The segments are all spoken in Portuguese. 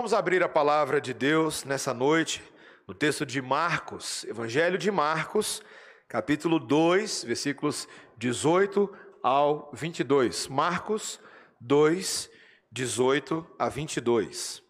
Vamos abrir a palavra de Deus nessa noite, no texto de Marcos, Evangelho de Marcos, capítulo 2, versículos 18 ao 22. Marcos 2, 18 a 22.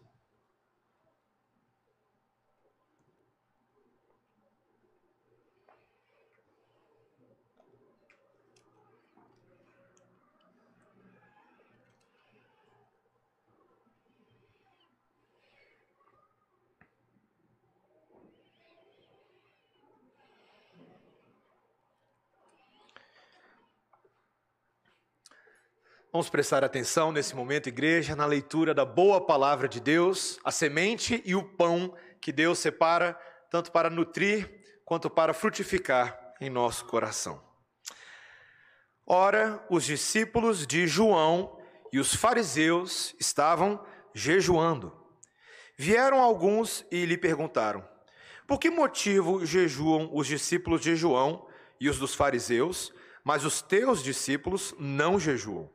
Vamos prestar atenção nesse momento, igreja, na leitura da boa palavra de Deus, a semente e o pão que Deus separa, tanto para nutrir quanto para frutificar em nosso coração. Ora, os discípulos de João e os fariseus estavam jejuando. Vieram alguns e lhe perguntaram: Por que motivo jejuam os discípulos de João e os dos fariseus, mas os teus discípulos não jejuam?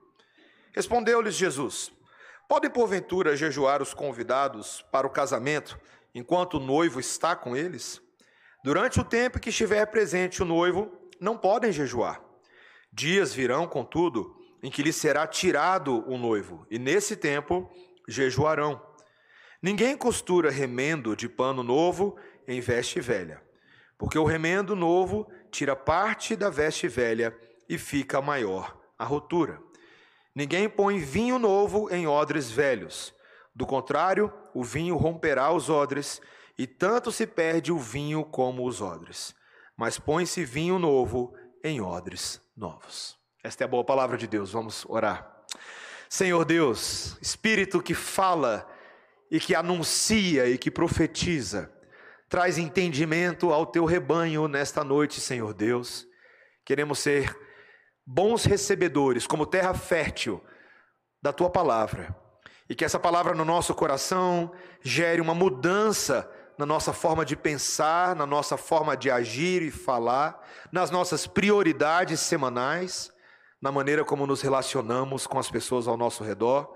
Respondeu-lhes Jesus: Podem porventura jejuar os convidados para o casamento enquanto o noivo está com eles? Durante o tempo que estiver presente o noivo, não podem jejuar. Dias virão, contudo, em que lhes será tirado o noivo, e nesse tempo jejuarão. Ninguém costura remendo de pano novo em veste velha, porque o remendo novo tira parte da veste velha e fica maior a rotura. Ninguém põe vinho novo em odres velhos. Do contrário, o vinho romperá os odres, e tanto se perde o vinho como os odres. Mas põe-se vinho novo em odres novos. Esta é a boa palavra de Deus. Vamos orar. Senhor Deus, Espírito que fala e que anuncia e que profetiza, traz entendimento ao teu rebanho nesta noite, Senhor Deus. Queremos ser bons recebedores, como terra fértil da tua palavra. E que essa palavra no nosso coração gere uma mudança na nossa forma de pensar, na nossa forma de agir e falar, nas nossas prioridades semanais, na maneira como nos relacionamos com as pessoas ao nosso redor,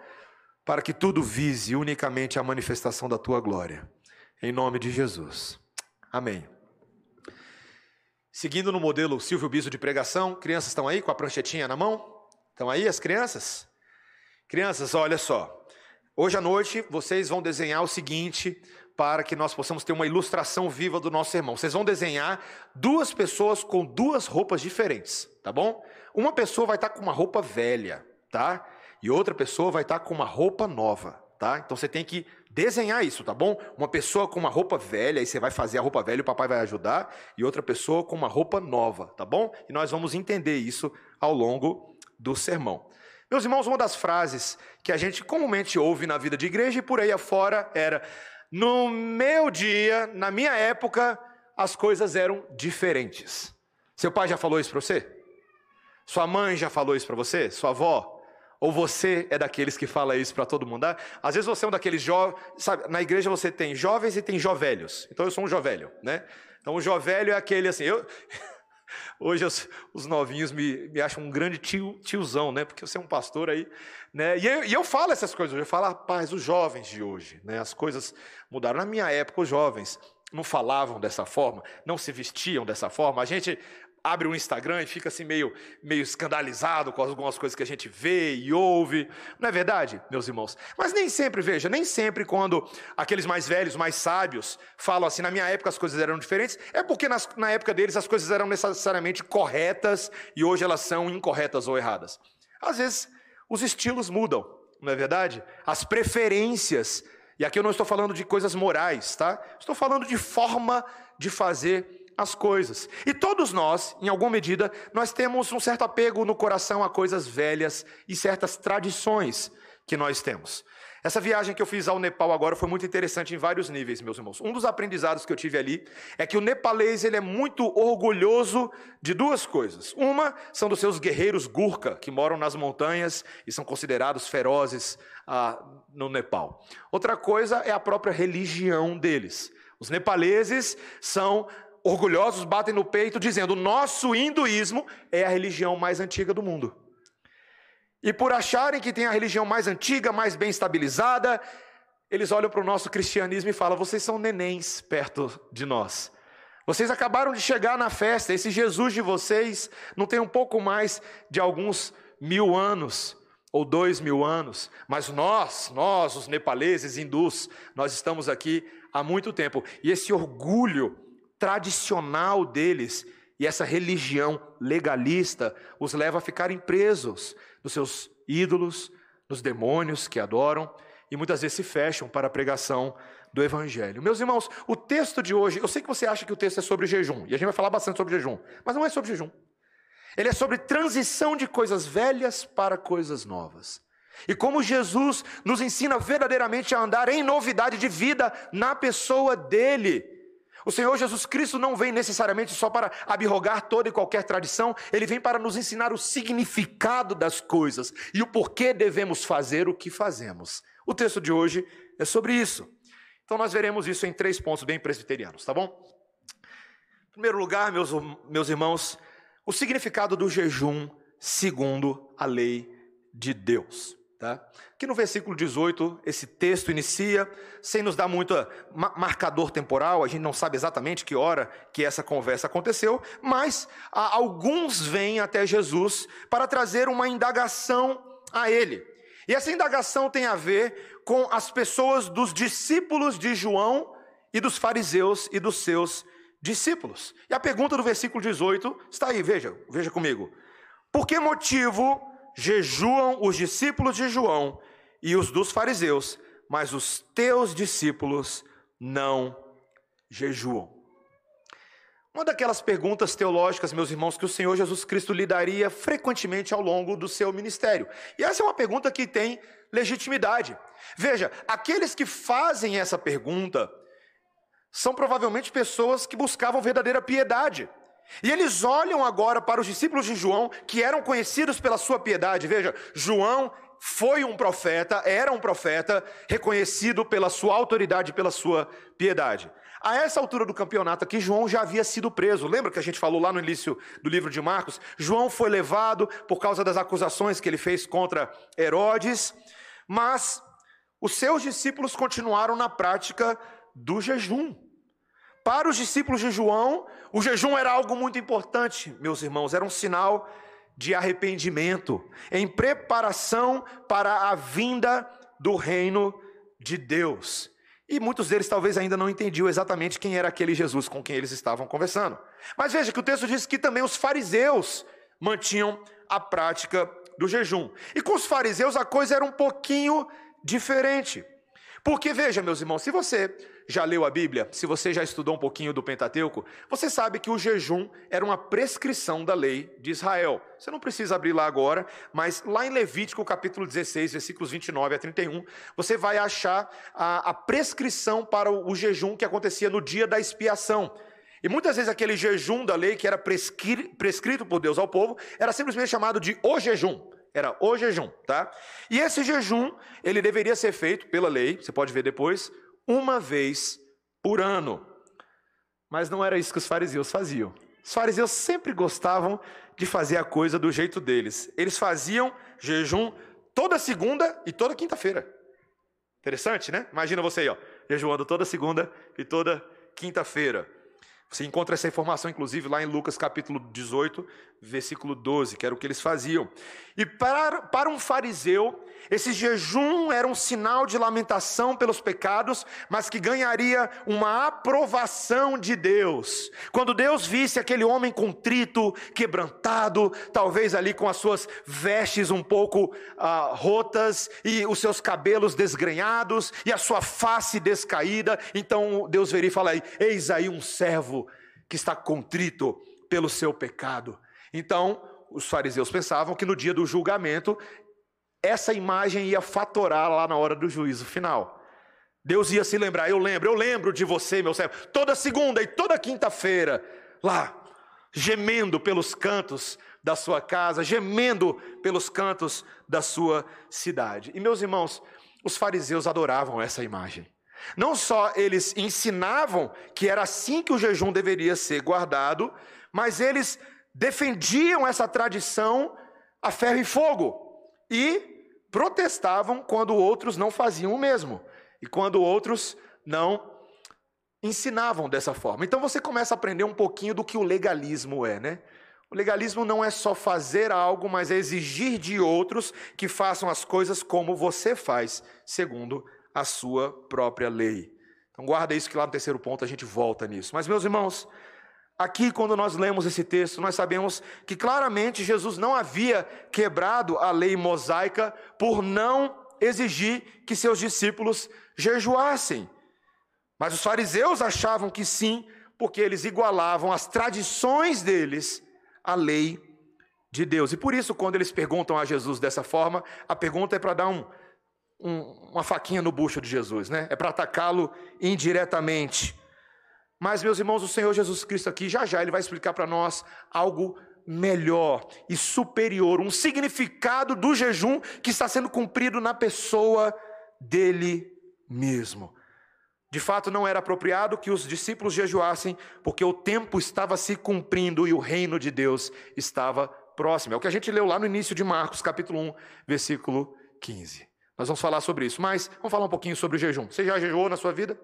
para que tudo vise unicamente a manifestação da tua glória. Em nome de Jesus. Amém. Seguindo no modelo Silvio Biso de pregação, crianças estão aí com a pranchetinha na mão? Estão aí as crianças? Crianças, olha só. Hoje à noite vocês vão desenhar o seguinte para que nós possamos ter uma ilustração viva do nosso irmão. Vocês vão desenhar duas pessoas com duas roupas diferentes, tá bom? Uma pessoa vai estar com uma roupa velha, tá? E outra pessoa vai estar com uma roupa nova tá? Então você tem que desenhar isso, tá bom? Uma pessoa com uma roupa velha, e você vai fazer a roupa velha, o papai vai ajudar, e outra pessoa com uma roupa nova, tá bom? E nós vamos entender isso ao longo do sermão. Meus irmãos, uma das frases que a gente comumente ouve na vida de igreja e por aí afora era: no meu dia, na minha época, as coisas eram diferentes. Seu pai já falou isso para você? Sua mãe já falou isso para você? Sua avó? Ou você é daqueles que fala isso para todo mundo? Ah, às vezes você é um daqueles jovens, sabe, na igreja você tem jovens e tem jovelhos. Então eu sou um jovelho, né? Então o jovelho é aquele assim, eu Hoje os, os, novinhos me, me acham um grande tio, tiozão, né? Porque você é um pastor aí, né? E eu, e eu falo essas coisas, eu falo, rapaz, os jovens de hoje, né? As coisas mudaram. Na minha época, os jovens não falavam dessa forma, não se vestiam dessa forma. A gente abre o Instagram e fica assim meio, meio escandalizado com algumas coisas que a gente vê e ouve. Não é verdade, meus irmãos? Mas nem sempre, veja, nem sempre quando aqueles mais velhos, mais sábios, falam assim, na minha época as coisas eram diferentes, é porque nas, na época deles as coisas eram necessariamente corretas e hoje elas são incorretas ou erradas. Às vezes os estilos mudam, não é verdade? As preferências. E aqui eu não estou falando de coisas morais, tá? Estou falando de forma de fazer as coisas. E todos nós, em alguma medida, nós temos um certo apego no coração a coisas velhas e certas tradições que nós temos. Essa viagem que eu fiz ao Nepal agora foi muito interessante em vários níveis, meus irmãos. Um dos aprendizados que eu tive ali é que o nepalês ele é muito orgulhoso de duas coisas. Uma são dos seus guerreiros Gurkha, que moram nas montanhas e são considerados ferozes ah, no Nepal. Outra coisa é a própria religião deles. Os nepaleses são orgulhosos batem no peito dizendo: nosso hinduísmo é a religião mais antiga do mundo. E por acharem que tem a religião mais antiga, mais bem estabilizada, eles olham para o nosso cristianismo e falam: vocês são nenéns perto de nós. Vocês acabaram de chegar na festa, esse Jesus de vocês não tem um pouco mais de alguns mil anos ou dois mil anos, mas nós, nós, os nepaleses, hindus, nós estamos aqui há muito tempo. E esse orgulho tradicional deles e essa religião legalista os leva a ficarem presos nos seus ídolos, nos demônios que adoram e muitas vezes se fecham para a pregação do Evangelho. Meus irmãos, o texto de hoje, eu sei que você acha que o texto é sobre jejum, e a gente vai falar bastante sobre jejum, mas não é sobre jejum. Ele é sobre transição de coisas velhas para coisas novas. E como Jesus nos ensina verdadeiramente a andar em novidade de vida na pessoa dele. O Senhor Jesus Cristo não vem necessariamente só para abrogar toda e qualquer tradição, ele vem para nos ensinar o significado das coisas e o porquê devemos fazer o que fazemos. O texto de hoje é sobre isso. Então nós veremos isso em três pontos bem presbiterianos, tá bom? Em primeiro lugar, meus, meus irmãos, o significado do jejum segundo a lei de Deus. Tá? No versículo 18, esse texto inicia sem nos dar muito marcador temporal, a gente não sabe exatamente que hora que essa conversa aconteceu, mas alguns vêm até Jesus para trazer uma indagação a ele. E essa indagação tem a ver com as pessoas dos discípulos de João e dos fariseus e dos seus discípulos. E a pergunta do versículo 18 está aí, veja, veja comigo. Por que motivo jejuam os discípulos de João e os dos fariseus, mas os teus discípulos não jejuam? Uma daquelas perguntas teológicas, meus irmãos, que o Senhor Jesus Cristo lhe daria frequentemente ao longo do seu ministério. E essa é uma pergunta que tem legitimidade. Veja, aqueles que fazem essa pergunta são provavelmente pessoas que buscavam verdadeira piedade. E eles olham agora para os discípulos de João, que eram conhecidos pela sua piedade. Veja, João foi um profeta, era um profeta, reconhecido pela sua autoridade, pela sua piedade. A essa altura do campeonato aqui, João já havia sido preso. Lembra que a gente falou lá no início do livro de Marcos? João foi levado por causa das acusações que ele fez contra Herodes, mas os seus discípulos continuaram na prática do jejum. Para os discípulos de João, o jejum era algo muito importante, meus irmãos, era um sinal de arrependimento, em preparação para a vinda do reino de Deus. E muitos deles talvez ainda não entendiam exatamente quem era aquele Jesus com quem eles estavam conversando. Mas veja que o texto diz que também os fariseus mantinham a prática do jejum. E com os fariseus a coisa era um pouquinho diferente. Porque veja, meus irmãos, se você já leu a Bíblia, se você já estudou um pouquinho do Pentateuco, você sabe que o jejum era uma prescrição da lei de Israel. Você não precisa abrir lá agora, mas lá em Levítico, capítulo 16, versículos 29 a 31, você vai achar a, a prescrição para o, o jejum que acontecia no dia da expiação. E muitas vezes aquele jejum da lei que era prescrito por Deus ao povo era simplesmente chamado de o jejum. Era o jejum, tá? E esse jejum, ele deveria ser feito pela lei, você pode ver depois, uma vez por ano. Mas não era isso que os fariseus faziam. Os fariseus sempre gostavam de fazer a coisa do jeito deles. Eles faziam jejum toda segunda e toda quinta-feira. Interessante, né? Imagina você aí, ó, jejuando toda segunda e toda quinta-feira. Você encontra essa informação, inclusive, lá em Lucas capítulo 18, versículo 12, que era o que eles faziam. E para, para um fariseu, esse jejum era um sinal de lamentação pelos pecados, mas que ganharia uma aprovação de Deus. Quando Deus visse aquele homem contrito, quebrantado, talvez ali com as suas vestes um pouco ah, rotas e os seus cabelos desgrenhados e a sua face descaída, então Deus veria e falaria: Eis aí um servo que está contrito pelo seu pecado. Então, os fariseus pensavam que no dia do julgamento, essa imagem ia fatorar lá na hora do juízo final. Deus ia se lembrar, eu lembro, eu lembro de você, meu servo, toda segunda e toda quinta-feira, lá, gemendo pelos cantos da sua casa, gemendo pelos cantos da sua cidade. E meus irmãos, os fariseus adoravam essa imagem. Não só eles ensinavam que era assim que o jejum deveria ser guardado, mas eles defendiam essa tradição a ferro e fogo e protestavam quando outros não faziam o mesmo. e quando outros não ensinavam dessa forma. Então você começa a aprender um pouquinho do que o legalismo é, né? O legalismo não é só fazer algo, mas é exigir de outros que façam as coisas como você faz, segundo a sua própria lei. Então guarda isso que lá no terceiro ponto a gente volta nisso. Mas meus irmãos, aqui quando nós lemos esse texto, nós sabemos que claramente Jesus não havia quebrado a lei mosaica por não exigir que seus discípulos jejuassem. Mas os fariseus achavam que sim, porque eles igualavam as tradições deles à lei de Deus. E por isso, quando eles perguntam a Jesus dessa forma, a pergunta é para dar um, um, uma faquinha no bucho de Jesus, né? É para atacá-lo indiretamente. Mas, meus irmãos, o Senhor Jesus Cristo aqui, já já, ele vai explicar para nós algo melhor e superior, um significado do jejum que está sendo cumprido na pessoa dele mesmo. De fato, não era apropriado que os discípulos jejuassem, porque o tempo estava se cumprindo e o reino de Deus estava próximo. É o que a gente leu lá no início de Marcos, capítulo 1, versículo 15. Nós vamos falar sobre isso, mas vamos falar um pouquinho sobre o jejum. Você já jejuou na sua vida?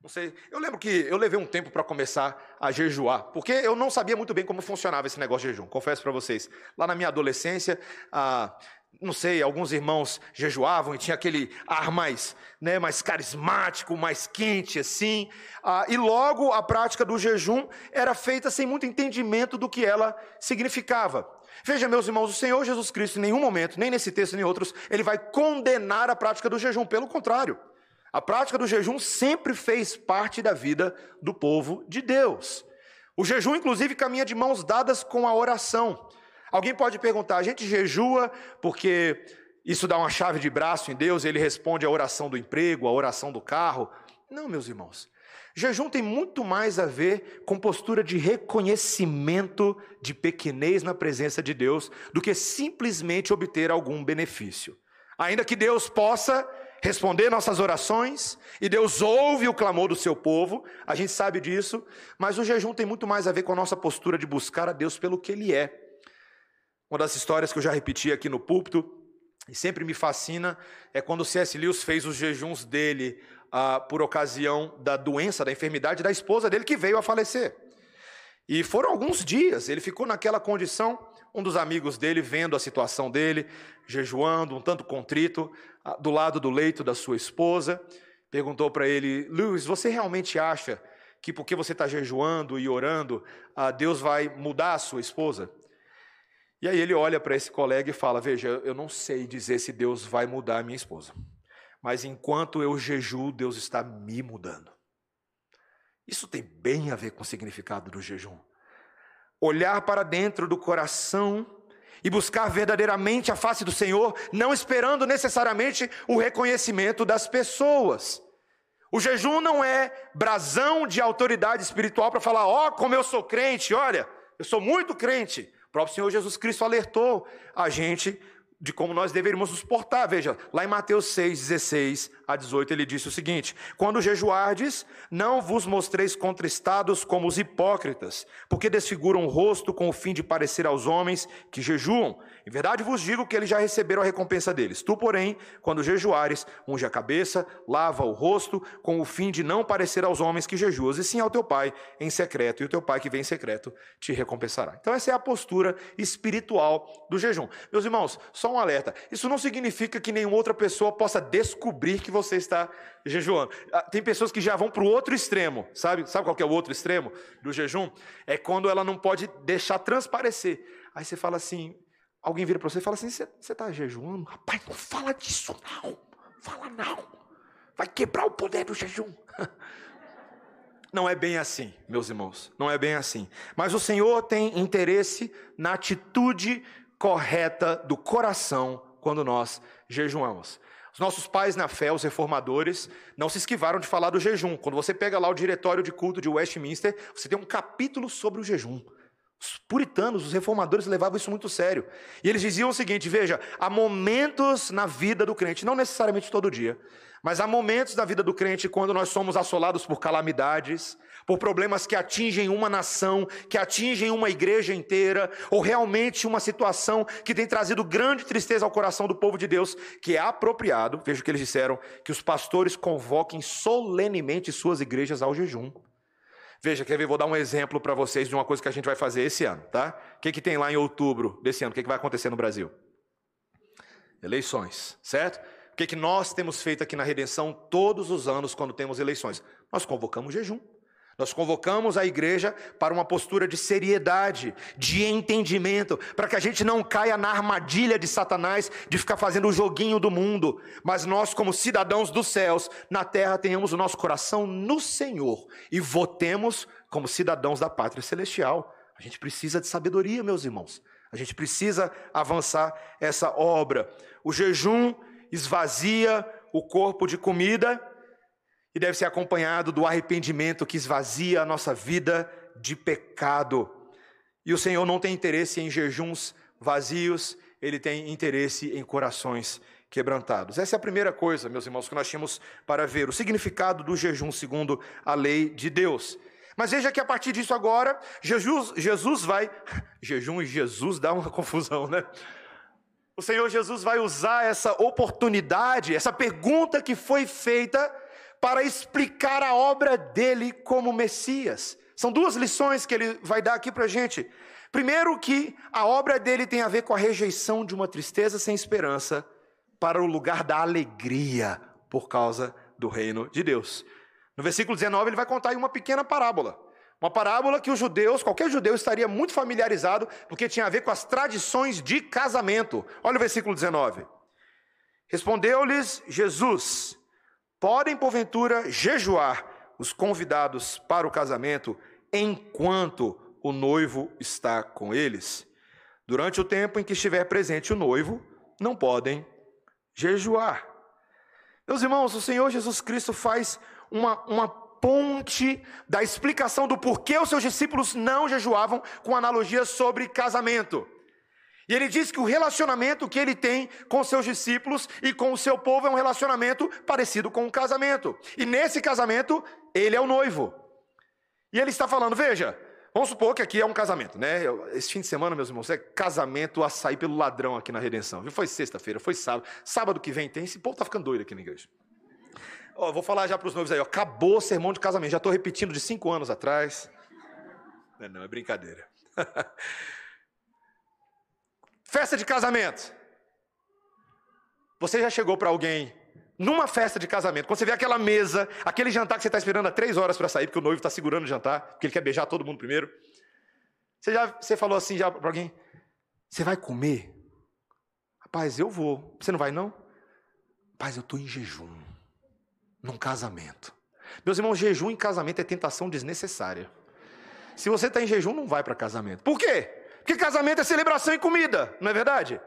Não sei. Eu lembro que eu levei um tempo para começar a jejuar, porque eu não sabia muito bem como funcionava esse negócio de jejum. Confesso para vocês. Lá na minha adolescência, ah, não sei, alguns irmãos jejuavam e tinha aquele ar mais, né, mais carismático, mais quente assim. Ah, e logo a prática do jejum era feita sem muito entendimento do que ela significava. Veja, meus irmãos, o Senhor Jesus Cristo, em nenhum momento, nem nesse texto nem outros, ele vai condenar a prática do jejum. Pelo contrário, a prática do jejum sempre fez parte da vida do povo de Deus. O jejum, inclusive, caminha de mãos dadas com a oração. Alguém pode perguntar: a gente jejua porque isso dá uma chave de braço em Deus, ele responde a oração do emprego, a oração do carro? Não, meus irmãos. Jejum tem muito mais a ver com postura de reconhecimento de pequenez na presença de Deus do que simplesmente obter algum benefício. Ainda que Deus possa responder nossas orações, e Deus ouve o clamor do seu povo, a gente sabe disso, mas o jejum tem muito mais a ver com a nossa postura de buscar a Deus pelo que Ele é. Uma das histórias que eu já repeti aqui no púlpito, e sempre me fascina, é quando C.S. Lewis fez os jejuns dele ah, por ocasião da doença, da enfermidade da esposa dele que veio a falecer. E foram alguns dias, ele ficou naquela condição, um dos amigos dele vendo a situação dele, jejuando, um tanto contrito, do lado do leito da sua esposa, perguntou para ele: Lewis, você realmente acha que porque você está jejuando e orando, Deus vai mudar a sua esposa? E aí ele olha para esse colega e fala: Veja, eu não sei dizer se Deus vai mudar a minha esposa, mas enquanto eu jejuo, Deus está me mudando. Isso tem bem a ver com o significado do jejum. Olhar para dentro do coração e buscar verdadeiramente a face do Senhor, não esperando necessariamente o reconhecimento das pessoas. O jejum não é brasão de autoridade espiritual para falar: ó, oh, como eu sou crente, olha, eu sou muito crente. O próprio Senhor Jesus Cristo alertou a gente de como nós deveríamos nos portar. Veja, lá em Mateus 6, 16 a 18, ele disse o seguinte: Quando jejuardes, não vos mostreis contristados como os hipócritas, porque desfiguram o rosto com o fim de parecer aos homens que jejuam. Em verdade vos digo que eles já receberam a recompensa deles. Tu, porém, quando jejuares, unge a cabeça, lava o rosto, com o fim de não parecer aos homens que jejuas, e sim ao teu pai em secreto, e o teu pai que vem em secreto te recompensará. Então, essa é a postura espiritual do jejum. Meus irmãos, só um alerta: isso não significa que nenhuma outra pessoa possa descobrir que você está jejuando. Ah, tem pessoas que já vão para o outro extremo, sabe? Sabe qual é o outro extremo do jejum? É quando ela não pode deixar transparecer. Aí você fala assim, Alguém vira para você e fala assim: você está jejuando? Rapaz, não fala disso não. Fala não. Vai quebrar o poder do jejum. Não é bem assim, meus irmãos. Não é bem assim. Mas o Senhor tem interesse na atitude correta do coração quando nós jejuamos. Os nossos pais na fé, os reformadores, não se esquivaram de falar do jejum. Quando você pega lá o diretório de culto de Westminster, você tem um capítulo sobre o jejum. Os puritanos, os reformadores levavam isso muito sério. E eles diziam o seguinte: veja, há momentos na vida do crente, não necessariamente todo dia, Mas há momentos da vida do crente quando nós somos assolados por calamidades, por problemas que atingem uma nação, que atingem uma igreja inteira, ou realmente uma situação que tem trazido grande tristeza ao coração do povo de Deus, que é apropriado, veja o que eles disseram, que os pastores convoquem solenemente suas igrejas ao jejum. Veja, quer ver? Vou dar um exemplo para vocês de uma coisa que a gente vai fazer esse ano, tá? O que, que tem lá em outubro desse ano? O que, que vai acontecer no Brasil? Eleições, certo? O que, que nós temos feito aqui na Redenção todos os anos quando temos eleições? Nós convocamos jejum. Nós convocamos a igreja para uma postura de seriedade, de entendimento, para que a gente não caia na armadilha de Satanás de ficar fazendo o joguinho do mundo, mas nós, como cidadãos dos céus, na terra, tenhamos o nosso coração no Senhor e votemos como cidadãos da pátria celestial. A gente precisa de sabedoria, meus irmãos. A gente precisa avançar essa obra. O jejum esvazia o corpo de comida e deve ser acompanhado do arrependimento que esvazia a nossa vida de pecado. E o Senhor não tem interesse em jejuns vazios, ele tem interesse em corações quebrantados. Essa é a primeira coisa, meus irmãos, que nós tínhamos para ver, o significado do jejum segundo a lei de Deus. Mas veja que a partir disso agora, Jesus, Jesus vai. Jejum e Jesus dá uma confusão, né? O Senhor Jesus vai usar essa oportunidade, essa pergunta que foi feita para explicar a obra dele como Messias. São duas lições que ele vai dar aqui para a gente. Primeiro, que a obra dele tem a ver com a rejeição de uma tristeza sem esperança para o lugar da alegria por causa do reino de Deus. No versículo 19, ele vai contar uma pequena parábola. Uma parábola que os judeus, qualquer judeu estaria muito familiarizado, porque tinha a ver com as tradições de casamento. Olha o versículo 19. Respondeu-lhes Jesus: podem, porventura, jejuar os convidados para o casamento enquanto o noivo está com eles. Durante o tempo em que estiver presente o noivo, não podem jejuar. Meus irmãos, o Senhor Jesus Cristo faz uma, uma ponte da explicação do porquê os seus discípulos não jejuavam com analogias sobre casamento. E ele diz que o relacionamento que ele tem com seus discípulos e com o seu povo é um relacionamento parecido com um casamento. E nesse casamento, ele é o noivo. E ele está falando, veja, vamos supor que aqui é um casamento, né? Esse fim de semana, meus irmãos, é casamento a sair pelo ladrão aqui na redenção. Foi sexta-feira, foi sábado. Sábado que vem tem, esse povo está ficando doido aqui na igreja. Ó, vou falar já para os noivos aí, ó, acabou o sermão de casamento. Já estou repetindo de cinco anos atrás. Não, não é brincadeira. Festa de casamento. Você já chegou para alguém numa festa de casamento, quando você vê aquela mesa, aquele jantar que você está esperando há três horas para sair, porque o noivo está segurando o jantar, porque ele quer beijar todo mundo primeiro. Você já você falou assim já para alguém: Você vai comer? Rapaz, eu vou. Você não vai não? Rapaz, eu estou em jejum, num casamento. Meus irmãos, jejum em casamento é tentação desnecessária. Se você está em jejum, não vai para casamento. Por quê? Porque casamento é celebração e comida, não é verdade?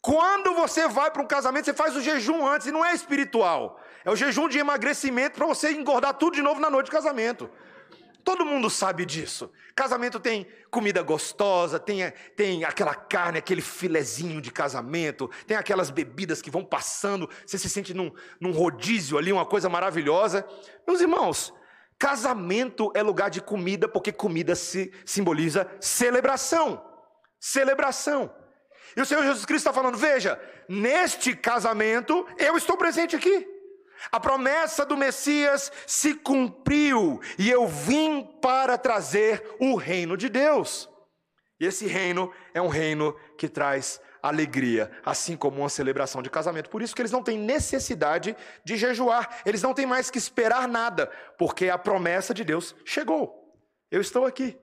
Quando você vai para um casamento, você faz o jejum antes, e não é espiritual. É o jejum de emagrecimento para você engordar tudo de novo na noite de casamento. Todo mundo sabe disso. Casamento tem comida gostosa, tem, tem aquela carne, aquele filezinho de casamento, tem aquelas bebidas que vão passando, você se sente num, num rodízio ali, uma coisa maravilhosa. Meus irmãos, casamento é lugar de comida, porque comida se simboliza celebração celebração. E o Senhor Jesus Cristo está falando: veja, neste casamento eu estou presente aqui. A promessa do Messias se cumpriu e eu vim para trazer o reino de Deus. E esse reino é um reino que traz alegria, assim como uma celebração de casamento. Por isso que eles não têm necessidade de jejuar, eles não têm mais que esperar nada, porque a promessa de Deus chegou. Eu estou aqui.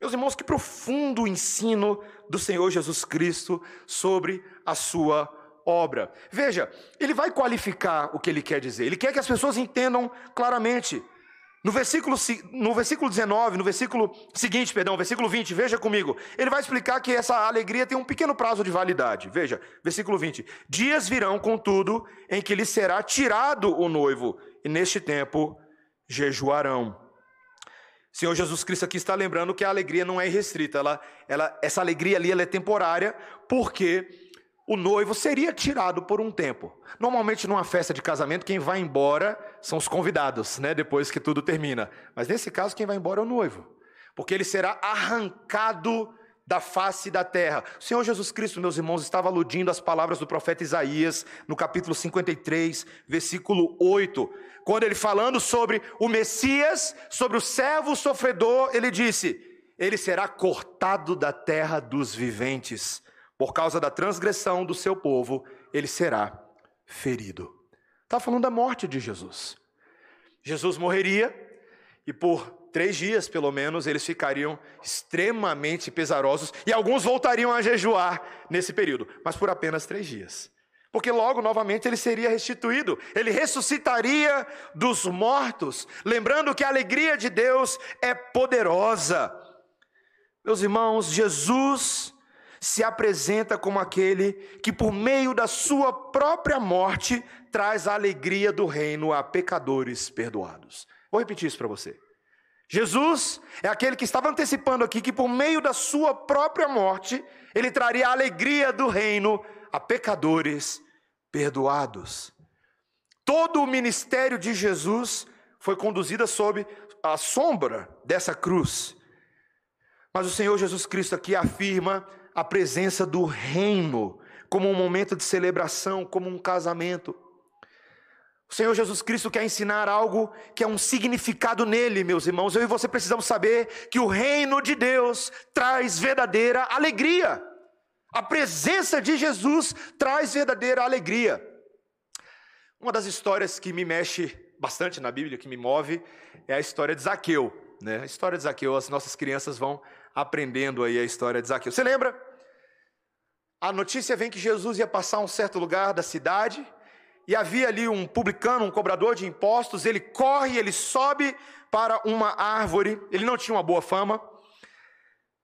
Meus irmãos, que profundo ensino do Senhor Jesus Cristo sobre a sua obra. Veja, ele vai qualificar o que ele quer dizer. Ele quer que as pessoas entendam claramente. No versículo, no versículo 19, no versículo seguinte, perdão, versículo 20, veja comigo. Ele vai explicar que essa alegria tem um pequeno prazo de validade. Veja, versículo 20. Dias virão, contudo, em que lhe será tirado o noivo, e neste tempo jejuarão. Senhor Jesus Cristo aqui está lembrando que a alegria não é irrestrita, ela, ela, essa alegria ali ela é temporária, porque o noivo seria tirado por um tempo. Normalmente, numa festa de casamento, quem vai embora são os convidados, né? Depois que tudo termina. Mas nesse caso, quem vai embora é o noivo, porque ele será arrancado da face da terra. O Senhor Jesus Cristo, meus irmãos, estava aludindo às palavras do profeta Isaías, no capítulo 53, versículo 8, quando ele falando sobre o Messias, sobre o servo sofredor, ele disse: Ele será cortado da terra dos viventes por causa da transgressão do seu povo, ele será ferido. Está falando da morte de Jesus. Jesus morreria e por três dias, pelo menos, eles ficariam extremamente pesarosos e alguns voltariam a jejuar nesse período, mas por apenas três dias. Porque logo novamente ele seria restituído, ele ressuscitaria dos mortos, lembrando que a alegria de Deus é poderosa. Meus irmãos, Jesus se apresenta como aquele que, por meio da sua própria morte, traz a alegria do reino a pecadores perdoados. Vou repetir isso para você. Jesus é aquele que estava antecipando aqui que, por meio da sua própria morte, ele traria a alegria do reino a pecadores perdoados. Todo o ministério de Jesus foi conduzido sob a sombra dessa cruz. Mas o Senhor Jesus Cristo aqui afirma a presença do reino como um momento de celebração, como um casamento. O Senhor Jesus Cristo quer ensinar algo que é um significado nele, meus irmãos. Eu e você precisamos saber que o reino de Deus traz verdadeira alegria. A presença de Jesus traz verdadeira alegria. Uma das histórias que me mexe bastante na Bíblia, que me move, é a história de Zaqueu. Né? A história de Zaqueu, as nossas crianças vão aprendendo aí a história de Zaqueu. Você lembra? A notícia vem que Jesus ia passar um certo lugar da cidade e havia ali um publicano, um cobrador de impostos. Ele corre, ele sobe para uma árvore. Ele não tinha uma boa fama,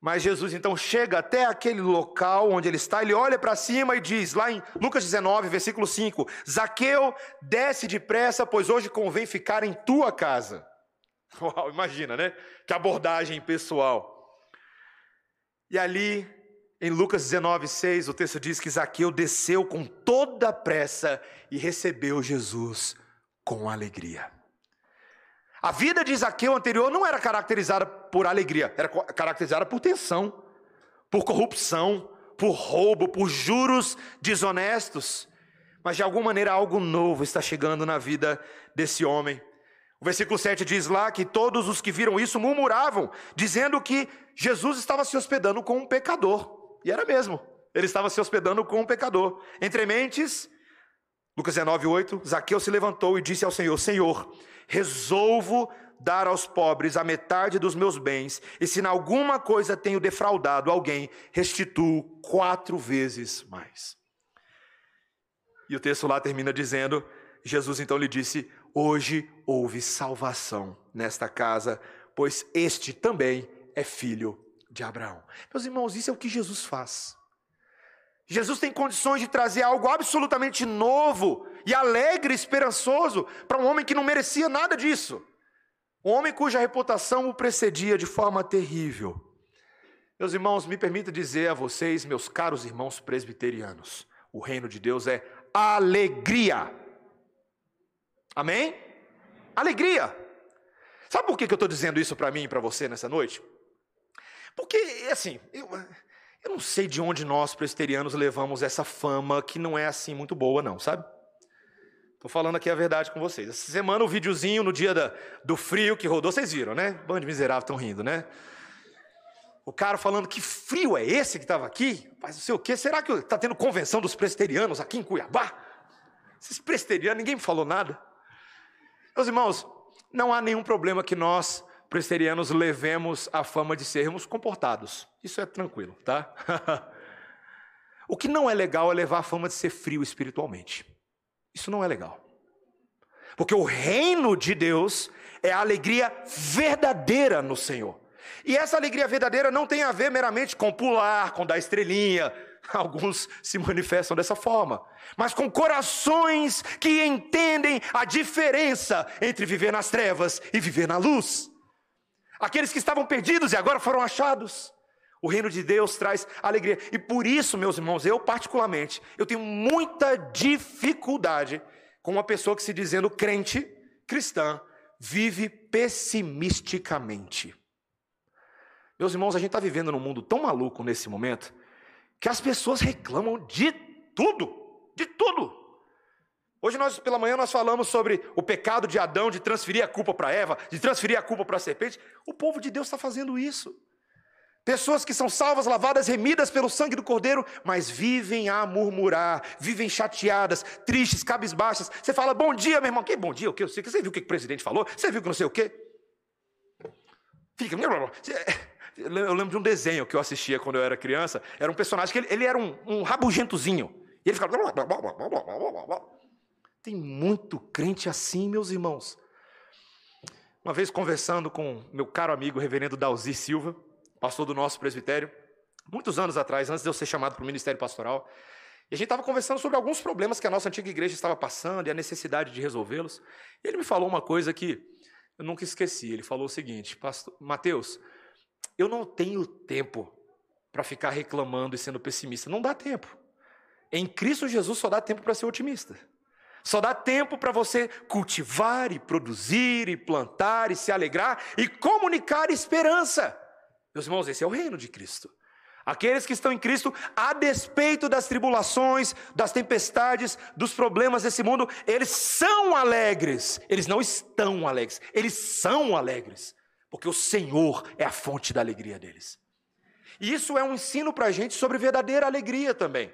mas Jesus então chega até aquele local onde ele está. Ele olha para cima e diz, lá em Lucas 19, versículo 5: Zaqueu, desce depressa, pois hoje convém ficar em tua casa. Uau, imagina, né? Que abordagem pessoal. E ali, em Lucas 19, 6, o texto diz que Zaqueu desceu com toda a pressa e recebeu Jesus com alegria. A vida de Zaqueu anterior não era caracterizada por alegria, era caracterizada por tensão, por corrupção, por roubo, por juros desonestos. Mas de alguma maneira algo novo está chegando na vida desse homem. O versículo 7 diz lá que todos os que viram isso murmuravam, dizendo que Jesus estava se hospedando com um pecador. E era mesmo, ele estava se hospedando com um pecador. Entre mentes, Lucas 19, 8, Zaqueu se levantou e disse ao Senhor: Senhor, resolvo dar aos pobres a metade dos meus bens, e se em alguma coisa tenho defraudado alguém, restituo quatro vezes mais. E o texto lá termina dizendo: Jesus então lhe disse: Hoje houve salvação nesta casa, pois este também é filho de Abraão. Meus irmãos, isso é o que Jesus faz. Jesus tem condições de trazer algo absolutamente novo e alegre, esperançoso, para um homem que não merecia nada disso. Um homem cuja reputação o precedia de forma terrível. Meus irmãos, me permita dizer a vocês, meus caros irmãos presbiterianos, o reino de Deus é alegria. Amém? Alegria. Sabe por que eu estou dizendo isso para mim e para você nessa noite? Porque, assim, eu, eu não sei de onde nós presbiterianos levamos essa fama que não é assim muito boa, não, sabe? Estou falando aqui a verdade com vocês. Essa semana o videozinho no dia da, do frio que rodou, vocês viram, né? Bando de miserável estão rindo, né? O cara falando que frio é esse que estava aqui? Mas não sei o quê. Será que está tendo convenção dos presbiterianos aqui em Cuiabá? Esses presbiterianos, ninguém me falou nada. Meus irmãos, não há nenhum problema que nós, presterianos, levemos a fama de sermos comportados. Isso é tranquilo, tá? o que não é legal é levar a fama de ser frio espiritualmente. Isso não é legal. Porque o reino de Deus é a alegria verdadeira no Senhor. E essa alegria verdadeira não tem a ver meramente com pular, com dar estrelinha, Alguns se manifestam dessa forma, mas com corações que entendem a diferença entre viver nas trevas e viver na luz. Aqueles que estavam perdidos e agora foram achados. O reino de Deus traz alegria. E por isso, meus irmãos, eu particularmente, eu tenho muita dificuldade com uma pessoa que se dizendo crente, cristã, vive pessimisticamente. Meus irmãos, a gente está vivendo num mundo tão maluco nesse momento que as pessoas reclamam de tudo, de tudo. Hoje nós pela manhã nós falamos sobre o pecado de Adão de transferir a culpa para Eva, de transferir a culpa para a serpente. O povo de Deus está fazendo isso. Pessoas que são salvas, lavadas, remidas pelo sangue do Cordeiro, mas vivem a murmurar, vivem chateadas, tristes, cabisbaixas. Você fala, bom dia, meu irmão. Que bom dia? O que? Você viu o que o presidente falou? Você viu que não sei o quê? Fica. Eu lembro de um desenho que eu assistia quando eu era criança. Era um personagem que ele, ele era um, um rabugentozinho. E ele ficava. Tem muito crente assim, meus irmãos. Uma vez conversando com meu caro amigo, reverendo Dalzi Silva, pastor do nosso presbitério, muitos anos atrás, antes de eu ser chamado para o ministério pastoral. E a gente estava conversando sobre alguns problemas que a nossa antiga igreja estava passando e a necessidade de resolvê-los. E ele me falou uma coisa que eu nunca esqueci. Ele falou o seguinte: Mateus, eu não tenho tempo para ficar reclamando e sendo pessimista. Não dá tempo. Em Cristo Jesus só dá tempo para ser otimista. Só dá tempo para você cultivar e produzir e plantar e se alegrar e comunicar esperança. Meus irmãos, esse é o reino de Cristo. Aqueles que estão em Cristo, a despeito das tribulações, das tempestades, dos problemas desse mundo, eles são alegres. Eles não estão alegres, eles são alegres, porque o Senhor é a fonte da alegria deles. E isso é um ensino para a gente sobre verdadeira alegria também.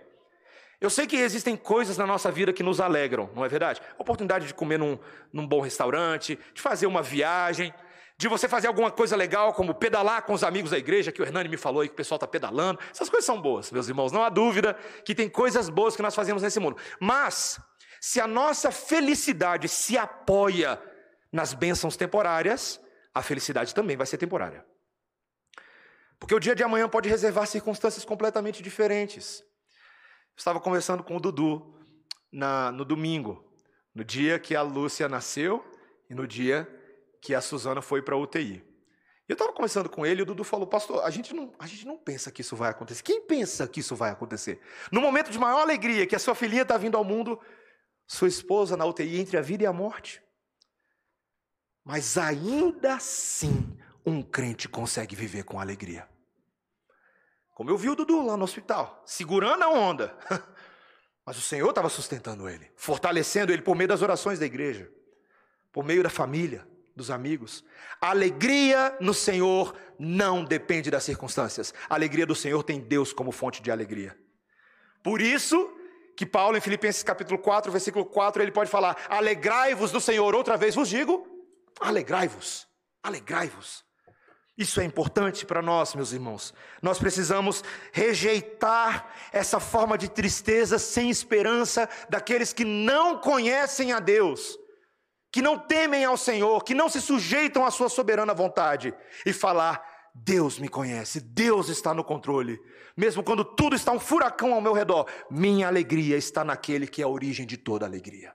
Eu sei que existem coisas na nossa vida que nos alegram, não é verdade? A oportunidade de comer num, num bom restaurante, de fazer uma viagem, de você fazer alguma coisa legal, como pedalar com os amigos da igreja, que o Hernani me falou aí que o pessoal está pedalando. Essas coisas são boas, meus irmãos, não há dúvida que tem coisas boas que nós fazemos nesse mundo. Mas, se a nossa felicidade se apoia nas bênçãos temporárias, a felicidade também vai ser temporária. Porque o dia de amanhã pode reservar circunstâncias completamente diferentes. Estava conversando com o Dudu na, no domingo, no dia que a Lúcia nasceu e no dia que a Suzana foi para a UTI. Eu estava conversando com ele e o Dudu falou, pastor, a gente, não, a gente não pensa que isso vai acontecer. Quem pensa que isso vai acontecer? No momento de maior alegria, que a sua filhinha está vindo ao mundo, sua esposa na UTI entre a vida e a morte. Mas ainda assim, um crente consegue viver com alegria. Como eu vi o Dudu lá no hospital, segurando a onda. Mas o Senhor estava sustentando ele, fortalecendo ele por meio das orações da igreja, por meio da família, dos amigos. A alegria no Senhor não depende das circunstâncias. A alegria do Senhor tem Deus como fonte de alegria. Por isso que Paulo em Filipenses capítulo 4, versículo 4, ele pode falar: "Alegrai-vos do Senhor". Outra vez vos digo: alegrai-vos. Alegrai-vos. Isso é importante para nós, meus irmãos. Nós precisamos rejeitar essa forma de tristeza sem esperança daqueles que não conhecem a Deus que não temem ao Senhor, que não se sujeitam à sua soberana vontade, e falar: Deus me conhece, Deus está no controle. Mesmo quando tudo está um furacão ao meu redor, minha alegria está naquele que é a origem de toda alegria.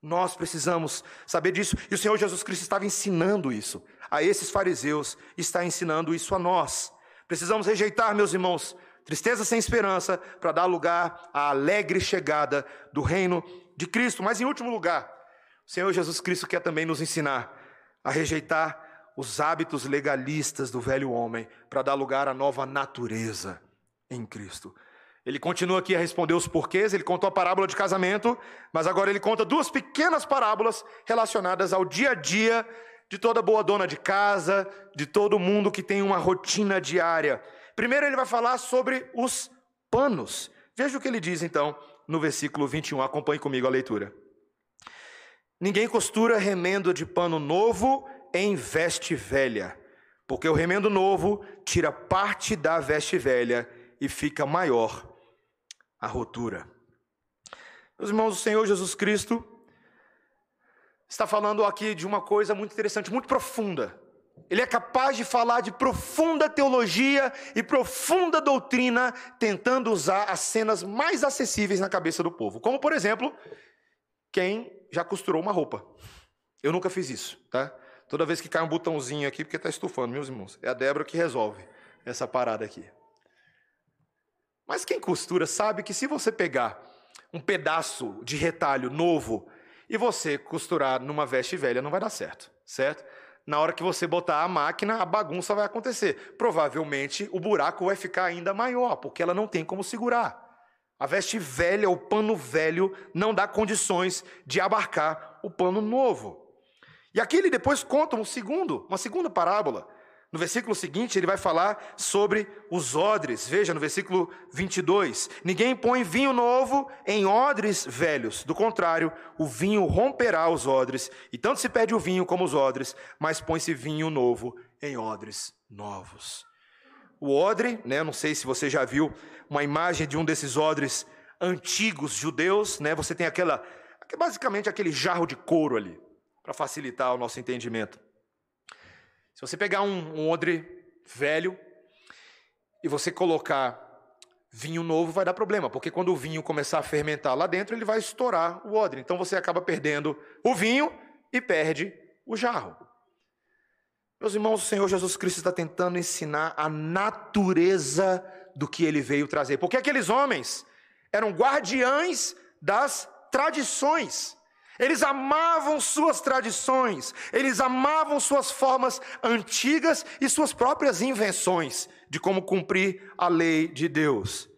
Nós precisamos saber disso, e o Senhor Jesus Cristo estava ensinando isso a esses fariseus, está ensinando isso a nós. Precisamos rejeitar, meus irmãos, tristeza sem esperança, para dar lugar à alegre chegada do reino de Cristo. Mas, em último lugar, o Senhor Jesus Cristo quer também nos ensinar a rejeitar os hábitos legalistas do velho homem para dar lugar à nova natureza em Cristo. Ele continua aqui a responder os porquês, ele contou a parábola de casamento, mas agora ele conta duas pequenas parábolas relacionadas ao dia a dia de toda boa dona de casa, de todo mundo que tem uma rotina diária. Primeiro ele vai falar sobre os panos. Veja o que ele diz então no versículo 21, acompanhe comigo a leitura. Ninguém costura remendo de pano novo em veste velha, porque o remendo novo tira parte da veste velha e fica maior a rotura. Meus irmãos, o Senhor Jesus Cristo está falando aqui de uma coisa muito interessante, muito profunda. Ele é capaz de falar de profunda teologia e profunda doutrina, tentando usar as cenas mais acessíveis na cabeça do povo. Como, por exemplo, quem já costurou uma roupa. Eu nunca fiz isso, tá? Toda vez que cai um botãozinho aqui, porque está estufando, meus irmãos. É a Débora que resolve. essa parada aqui. Mas quem costura sabe que se você pegar um pedaço de retalho novo e você costurar numa veste velha, não vai dar certo, certo? Na hora que você botar a máquina, a bagunça vai acontecer. Provavelmente o buraco vai ficar ainda maior, porque ela não tem como segurar. A veste velha, o pano velho, não dá condições de abarcar o pano novo. E aqui ele depois conta um segundo, uma segunda parábola. No versículo seguinte, ele vai falar sobre os odres. Veja no versículo 22. Ninguém põe vinho novo em odres velhos. Do contrário, o vinho romperá os odres. E tanto se perde o vinho como os odres, mas põe-se vinho novo em odres novos. O odre, né, não sei se você já viu uma imagem de um desses odres antigos judeus, né? Você tem aquela, basicamente aquele jarro de couro ali, para facilitar o nosso entendimento. Se você pegar um, um odre velho e você colocar vinho novo, vai dar problema, porque quando o vinho começar a fermentar lá dentro, ele vai estourar o odre. Então você acaba perdendo o vinho e perde o jarro. Meus irmãos, o Senhor Jesus Cristo está tentando ensinar a natureza do que ele veio trazer, porque aqueles homens eram guardiães das tradições. Eles amavam suas tradições, eles amavam suas formas antigas e suas próprias invenções de como cumprir a lei de Deus.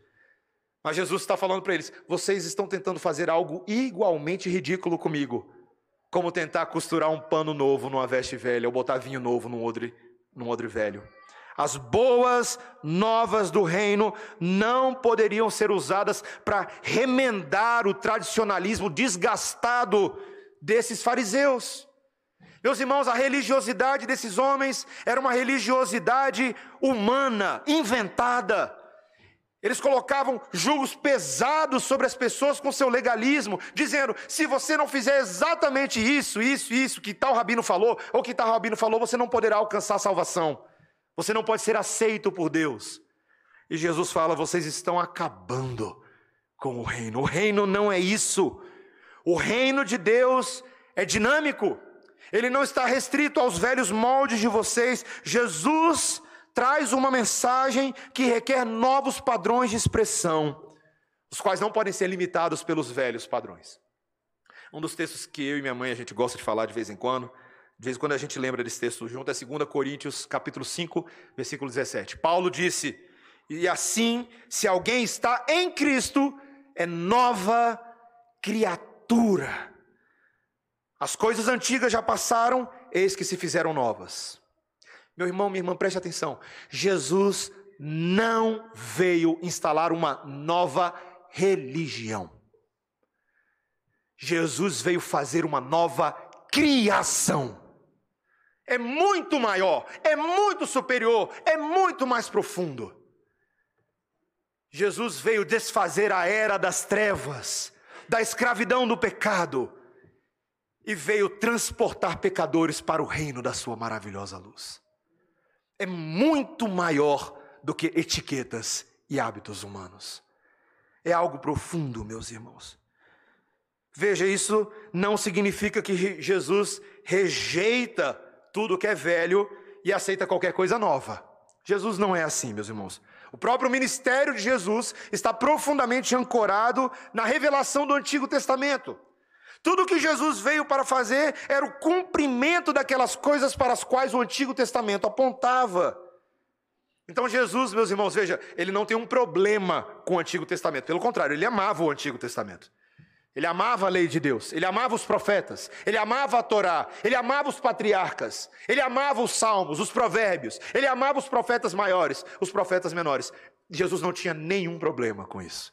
Mas Jesus está falando para eles: vocês estão tentando fazer algo igualmente ridículo comigo, como tentar costurar um pano novo numa veste velha ou botar vinho novo num odre, num odre velho. As boas novas do reino não poderiam ser usadas para remendar o tradicionalismo desgastado desses fariseus. Meus irmãos, a religiosidade desses homens era uma religiosidade humana, inventada. Eles colocavam julgos pesados sobre as pessoas com seu legalismo, dizendo: se você não fizer exatamente isso, isso, isso que tal rabino falou, ou que tal rabino falou, você não poderá alcançar a salvação. Você não pode ser aceito por Deus. E Jesus fala: vocês estão acabando com o reino. O reino não é isso. O reino de Deus é dinâmico. Ele não está restrito aos velhos moldes de vocês. Jesus traz uma mensagem que requer novos padrões de expressão, os quais não podem ser limitados pelos velhos padrões. Um dos textos que eu e minha mãe a gente gosta de falar de vez em quando de vez em quando a gente lembra desse texto junto, é 2 Coríntios, capítulo 5, versículo 17. Paulo disse: E assim, se alguém está em Cristo, é nova criatura. As coisas antigas já passaram, eis que se fizeram novas. Meu irmão, minha irmã, preste atenção. Jesus não veio instalar uma nova religião. Jesus veio fazer uma nova criação é muito maior, é muito superior, é muito mais profundo. Jesus veio desfazer a era das trevas, da escravidão do pecado, e veio transportar pecadores para o reino da sua maravilhosa luz. É muito maior do que etiquetas e hábitos humanos. É algo profundo, meus irmãos. Veja, isso não significa que Jesus rejeita tudo que é velho e aceita qualquer coisa nova. Jesus não é assim, meus irmãos. O próprio ministério de Jesus está profundamente ancorado na revelação do Antigo Testamento. Tudo que Jesus veio para fazer era o cumprimento daquelas coisas para as quais o Antigo Testamento apontava. Então, Jesus, meus irmãos, veja, ele não tem um problema com o Antigo Testamento, pelo contrário, ele amava o Antigo Testamento. Ele amava a lei de Deus, ele amava os profetas, ele amava a Torá, ele amava os patriarcas, ele amava os salmos, os provérbios, ele amava os profetas maiores, os profetas menores. Jesus não tinha nenhum problema com isso.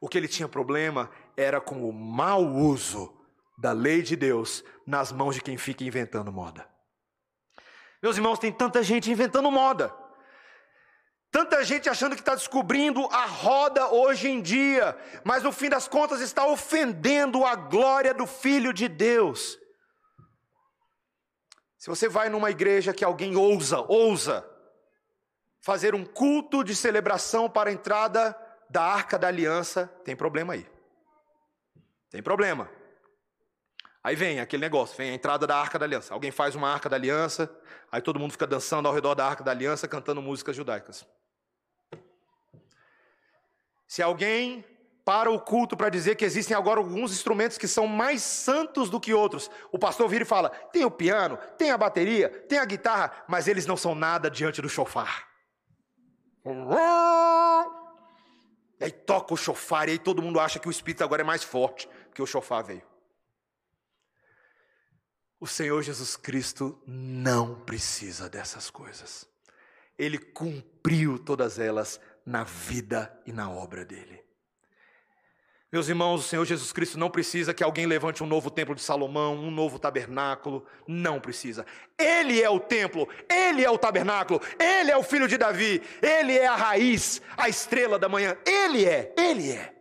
O que ele tinha problema era com o mau uso da lei de Deus nas mãos de quem fica inventando moda. Meus irmãos, tem tanta gente inventando moda. Tanta gente achando que está descobrindo a roda hoje em dia, mas no fim das contas está ofendendo a glória do Filho de Deus. Se você vai numa igreja que alguém ousa, ousa, fazer um culto de celebração para a entrada da arca da aliança, tem problema aí. Tem problema. Aí vem aquele negócio, vem a entrada da Arca da Aliança. Alguém faz uma Arca da Aliança, aí todo mundo fica dançando ao redor da Arca da Aliança, cantando músicas judaicas. Se alguém para o culto para dizer que existem agora alguns instrumentos que são mais santos do que outros, o pastor vira e fala: tem o piano, tem a bateria, tem a guitarra, mas eles não são nada diante do chofar. E aí toca o chofar, e aí todo mundo acha que o espírito agora é mais forte, porque o chofar veio. O Senhor Jesus Cristo não precisa dessas coisas. Ele cumpriu todas elas na vida e na obra dele. Meus irmãos, o Senhor Jesus Cristo não precisa que alguém levante um novo templo de Salomão, um novo tabernáculo. Não precisa. Ele é o templo, ele é o tabernáculo, ele é o filho de Davi, ele é a raiz, a estrela da manhã. Ele é, ele é.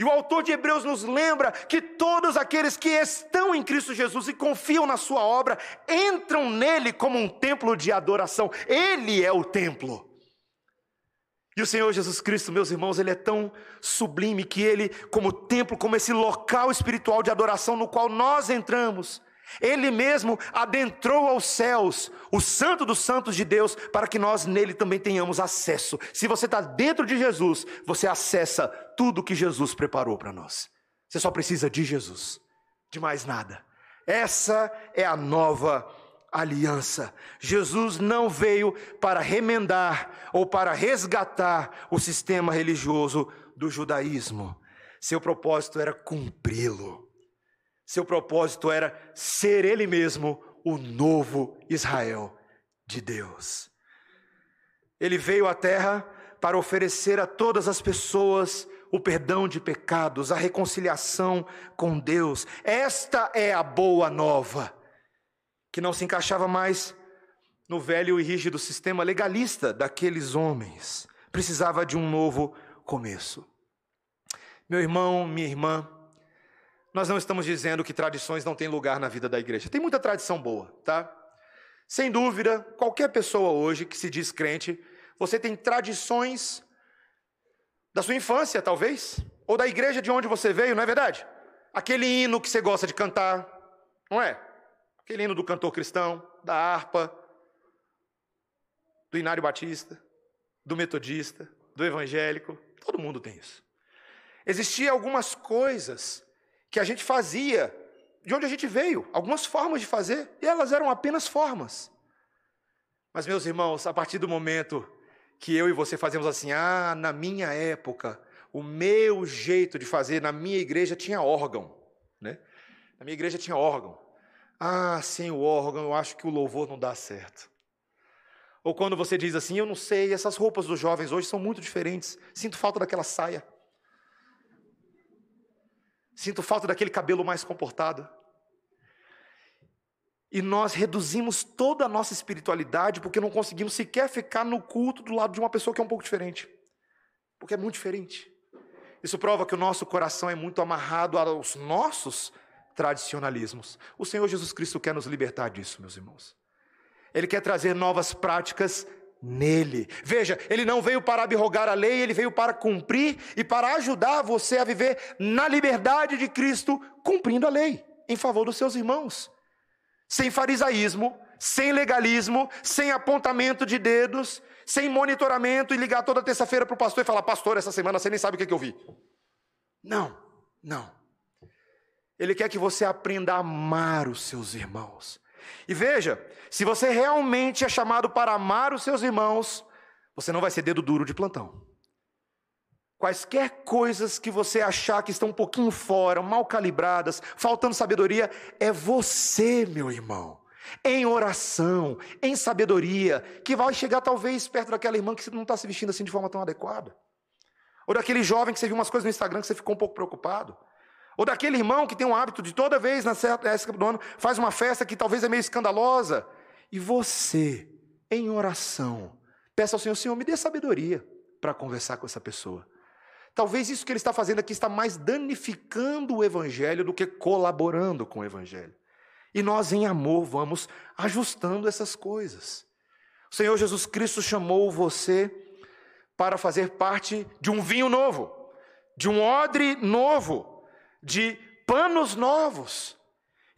E o autor de Hebreus nos lembra que todos aqueles que estão em Cristo Jesus e confiam na Sua obra entram nele como um templo de adoração. Ele é o templo. E o Senhor Jesus Cristo, meus irmãos, ele é tão sublime que ele, como templo, como esse local espiritual de adoração no qual nós entramos, ele mesmo adentrou aos céus, o Santo dos Santos de Deus, para que nós nele também tenhamos acesso. Se você está dentro de Jesus, você acessa tudo que Jesus preparou para nós. Você só precisa de Jesus, de mais nada. Essa é a nova aliança. Jesus não veio para remendar ou para resgatar o sistema religioso do judaísmo. Seu propósito era cumpri-lo. Seu propósito era ser ele mesmo o novo Israel de Deus. Ele veio à terra para oferecer a todas as pessoas o perdão de pecados, a reconciliação com Deus. Esta é a boa nova, que não se encaixava mais no velho e rígido sistema legalista daqueles homens. Precisava de um novo começo. Meu irmão, minha irmã, nós não estamos dizendo que tradições não têm lugar na vida da igreja. Tem muita tradição boa, tá? Sem dúvida, qualquer pessoa hoje que se diz crente, você tem tradições da sua infância, talvez, ou da igreja de onde você veio, não é verdade? Aquele hino que você gosta de cantar, não é? Aquele hino do cantor cristão, da harpa, do Inário Batista, do metodista, do evangélico, todo mundo tem isso. Existiam algumas coisas que a gente fazia, de onde a gente veio, algumas formas de fazer, e elas eram apenas formas. Mas, meus irmãos, a partir do momento que eu e você fazemos assim, ah, na minha época, o meu jeito de fazer na minha igreja tinha órgão, né? Na minha igreja tinha órgão. Ah, sem o órgão, eu acho que o louvor não dá certo. Ou quando você diz assim, eu não sei, essas roupas dos jovens hoje são muito diferentes, sinto falta daquela saia. Sinto falta daquele cabelo mais comportado. E nós reduzimos toda a nossa espiritualidade porque não conseguimos sequer ficar no culto do lado de uma pessoa que é um pouco diferente. Porque é muito diferente. Isso prova que o nosso coração é muito amarrado aos nossos tradicionalismos. O Senhor Jesus Cristo quer nos libertar disso, meus irmãos. Ele quer trazer novas práticas nele. Veja, ele não veio para abrogar a lei, ele veio para cumprir e para ajudar você a viver na liberdade de Cristo, cumprindo a lei em favor dos seus irmãos. Sem farisaísmo, sem legalismo, sem apontamento de dedos, sem monitoramento e ligar toda terça-feira para o pastor e falar: Pastor, essa semana você nem sabe o que, que eu vi. Não, não. Ele quer que você aprenda a amar os seus irmãos. E veja, se você realmente é chamado para amar os seus irmãos, você não vai ser dedo duro de plantão. Quaisquer coisas que você achar que estão um pouquinho fora, mal calibradas, faltando sabedoria, é você, meu irmão, em oração, em sabedoria, que vai chegar talvez perto daquela irmã que não está se vestindo assim de forma tão adequada. Ou daquele jovem que você viu umas coisas no Instagram que você ficou um pouco preocupado. Ou daquele irmão que tem um hábito de toda vez na época do ano faz uma festa que talvez é meio escandalosa. E você, em oração, peça ao Senhor, Senhor, me dê sabedoria para conversar com essa pessoa. Talvez isso que ele está fazendo aqui está mais danificando o evangelho do que colaborando com o evangelho. E nós, em amor, vamos ajustando essas coisas. O Senhor Jesus Cristo chamou você para fazer parte de um vinho novo, de um odre novo, de panos novos.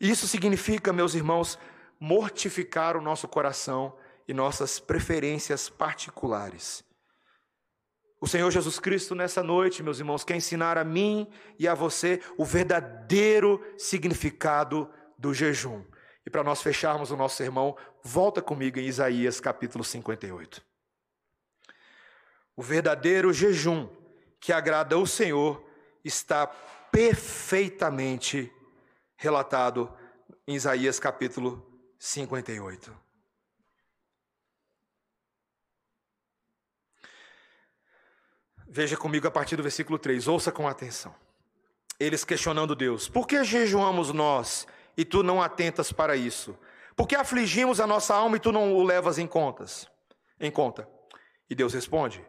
Isso significa, meus irmãos, mortificar o nosso coração e nossas preferências particulares. O Senhor Jesus Cristo, nessa noite, meus irmãos, quer ensinar a mim e a você o verdadeiro significado do jejum. E para nós fecharmos o nosso sermão, volta comigo em Isaías capítulo 58. O verdadeiro jejum que agrada ao Senhor está perfeitamente relatado em Isaías capítulo 58. Veja comigo a partir do versículo 3, ouça com atenção. Eles questionando Deus: Por que jejuamos nós e tu não atentas para isso? Por que afligimos a nossa alma e tu não o levas em contas? Em conta. E Deus responde: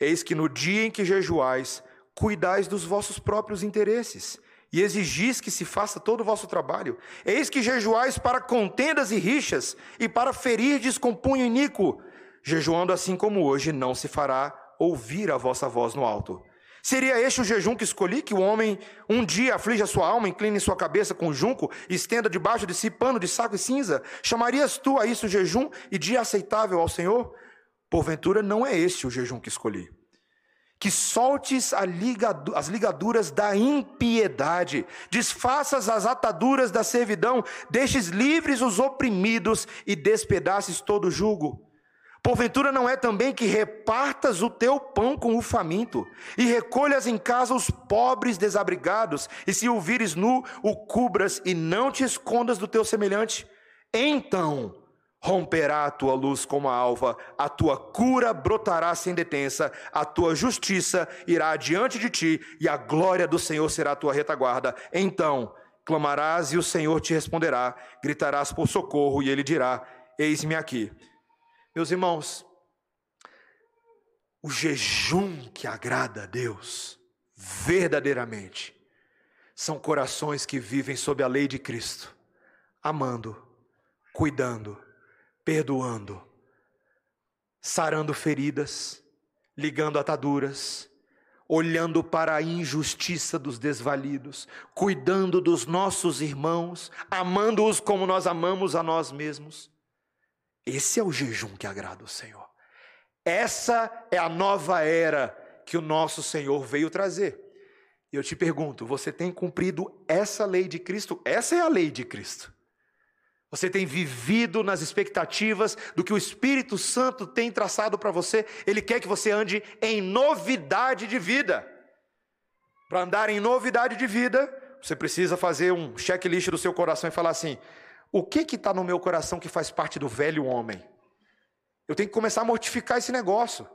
Eis que no dia em que jejuais, cuidais dos vossos próprios interesses e exigis que se faça todo o vosso trabalho. Eis que jejuais para contendas e rixas e para ferirdes com punho iníquo. Jejuando assim como hoje, não se fará ouvir a vossa voz no alto. Seria este o jejum que escolhi, que o homem um dia aflige a sua alma, incline sua cabeça com junco, estenda debaixo de si pano de saco e cinza? Chamarias tu a isso jejum e dia aceitável ao Senhor? Porventura não é este o jejum que escolhi. Que soltes ligadu as ligaduras da impiedade, desfaças as ataduras da servidão, deixes livres os oprimidos e despedaces todo jugo Porventura não é também que repartas o teu pão com o faminto, e recolhas em casa os pobres desabrigados, e se o vires nu, o cubras e não te escondas do teu semelhante? Então romperá a tua luz como a alva, a tua cura brotará sem detença, a tua justiça irá diante de ti, e a glória do Senhor será a tua retaguarda. Então clamarás e o Senhor te responderá, gritarás por socorro, e ele dirá: Eis-me aqui. Meus irmãos, o jejum que agrada a Deus, verdadeiramente, são corações que vivem sob a lei de Cristo, amando, cuidando, perdoando, sarando feridas, ligando ataduras, olhando para a injustiça dos desvalidos, cuidando dos nossos irmãos, amando-os como nós amamos a nós mesmos. Esse é o jejum que agrada o Senhor. Essa é a nova era que o nosso Senhor veio trazer. E eu te pergunto: você tem cumprido essa lei de Cristo? Essa é a lei de Cristo. Você tem vivido nas expectativas do que o Espírito Santo tem traçado para você? Ele quer que você ande em novidade de vida. Para andar em novidade de vida, você precisa fazer um checklist do seu coração e falar assim: o que está no meu coração que faz parte do velho homem? Eu tenho que começar a mortificar esse negócio.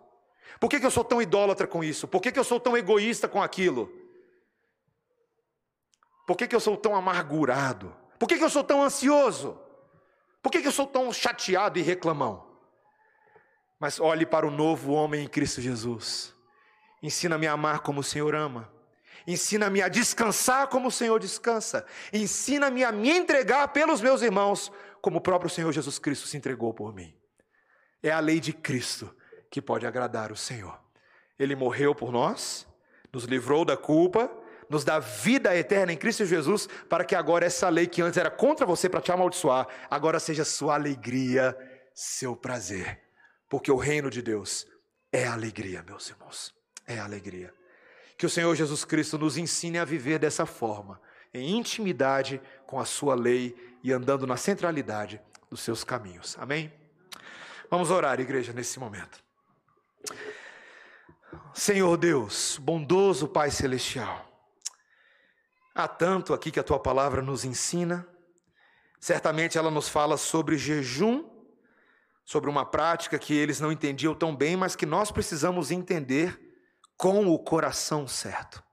Por que, que eu sou tão idólatra com isso? Por que, que eu sou tão egoísta com aquilo? Por que, que eu sou tão amargurado? Por que, que eu sou tão ansioso? Por que, que eu sou tão chateado e reclamão? Mas olhe para o novo homem em Cristo Jesus. Ensina-me a amar como o Senhor ama. Ensina-me a descansar como o Senhor descansa. Ensina-me a me entregar pelos meus irmãos, como o próprio Senhor Jesus Cristo se entregou por mim. É a lei de Cristo que pode agradar o Senhor. Ele morreu por nós, nos livrou da culpa, nos dá vida eterna em Cristo Jesus, para que agora essa lei que antes era contra você para te amaldiçoar, agora seja sua alegria, seu prazer. Porque o reino de Deus é alegria, meus irmãos. É alegria. Que o Senhor Jesus Cristo nos ensine a viver dessa forma, em intimidade com a Sua lei e andando na centralidade dos seus caminhos. Amém? Vamos orar, igreja, nesse momento. Senhor Deus, bondoso Pai Celestial, há tanto aqui que a Tua palavra nos ensina, certamente ela nos fala sobre jejum, sobre uma prática que eles não entendiam tão bem, mas que nós precisamos entender com o coração certo.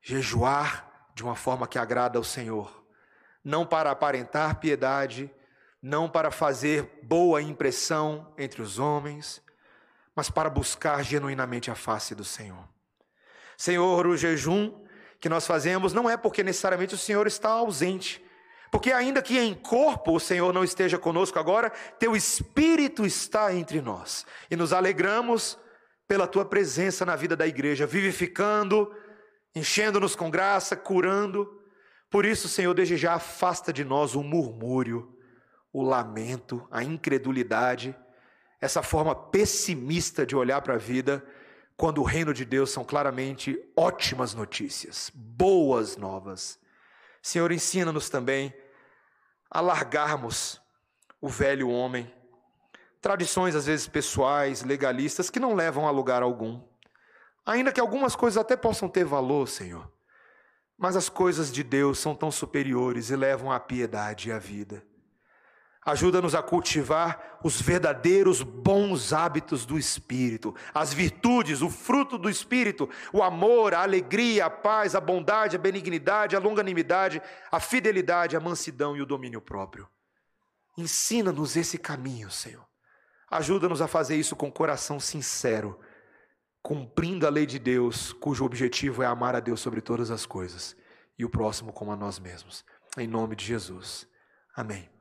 Jejuar de uma forma que agrada ao Senhor, não para aparentar piedade, não para fazer boa impressão entre os homens, mas para buscar genuinamente a face do Senhor. Senhor, o jejum que nós fazemos não é porque necessariamente o Senhor está ausente, porque ainda que em corpo o Senhor não esteja conosco agora, teu espírito está entre nós. E nos alegramos pela tua presença na vida da igreja, vivificando, enchendo-nos com graça, curando. Por isso, Senhor, desde já afasta de nós o murmúrio, o lamento, a incredulidade, essa forma pessimista de olhar para a vida, quando o reino de Deus são claramente ótimas notícias, boas novas. Senhor, ensina-nos também a largarmos o velho homem, tradições às vezes pessoais, legalistas, que não levam a lugar algum. Ainda que algumas coisas até possam ter valor, Senhor, mas as coisas de Deus são tão superiores e levam à piedade e à vida. Ajuda-nos a cultivar os verdadeiros bons hábitos do Espírito, as virtudes, o fruto do Espírito, o amor, a alegria, a paz, a bondade, a benignidade, a longanimidade, a fidelidade, a mansidão e o domínio próprio. Ensina-nos esse caminho, Senhor. Ajuda-nos a fazer isso com coração sincero, cumprindo a lei de Deus, cujo objetivo é amar a Deus sobre todas as coisas e o próximo como a nós mesmos. Em nome de Jesus. Amém.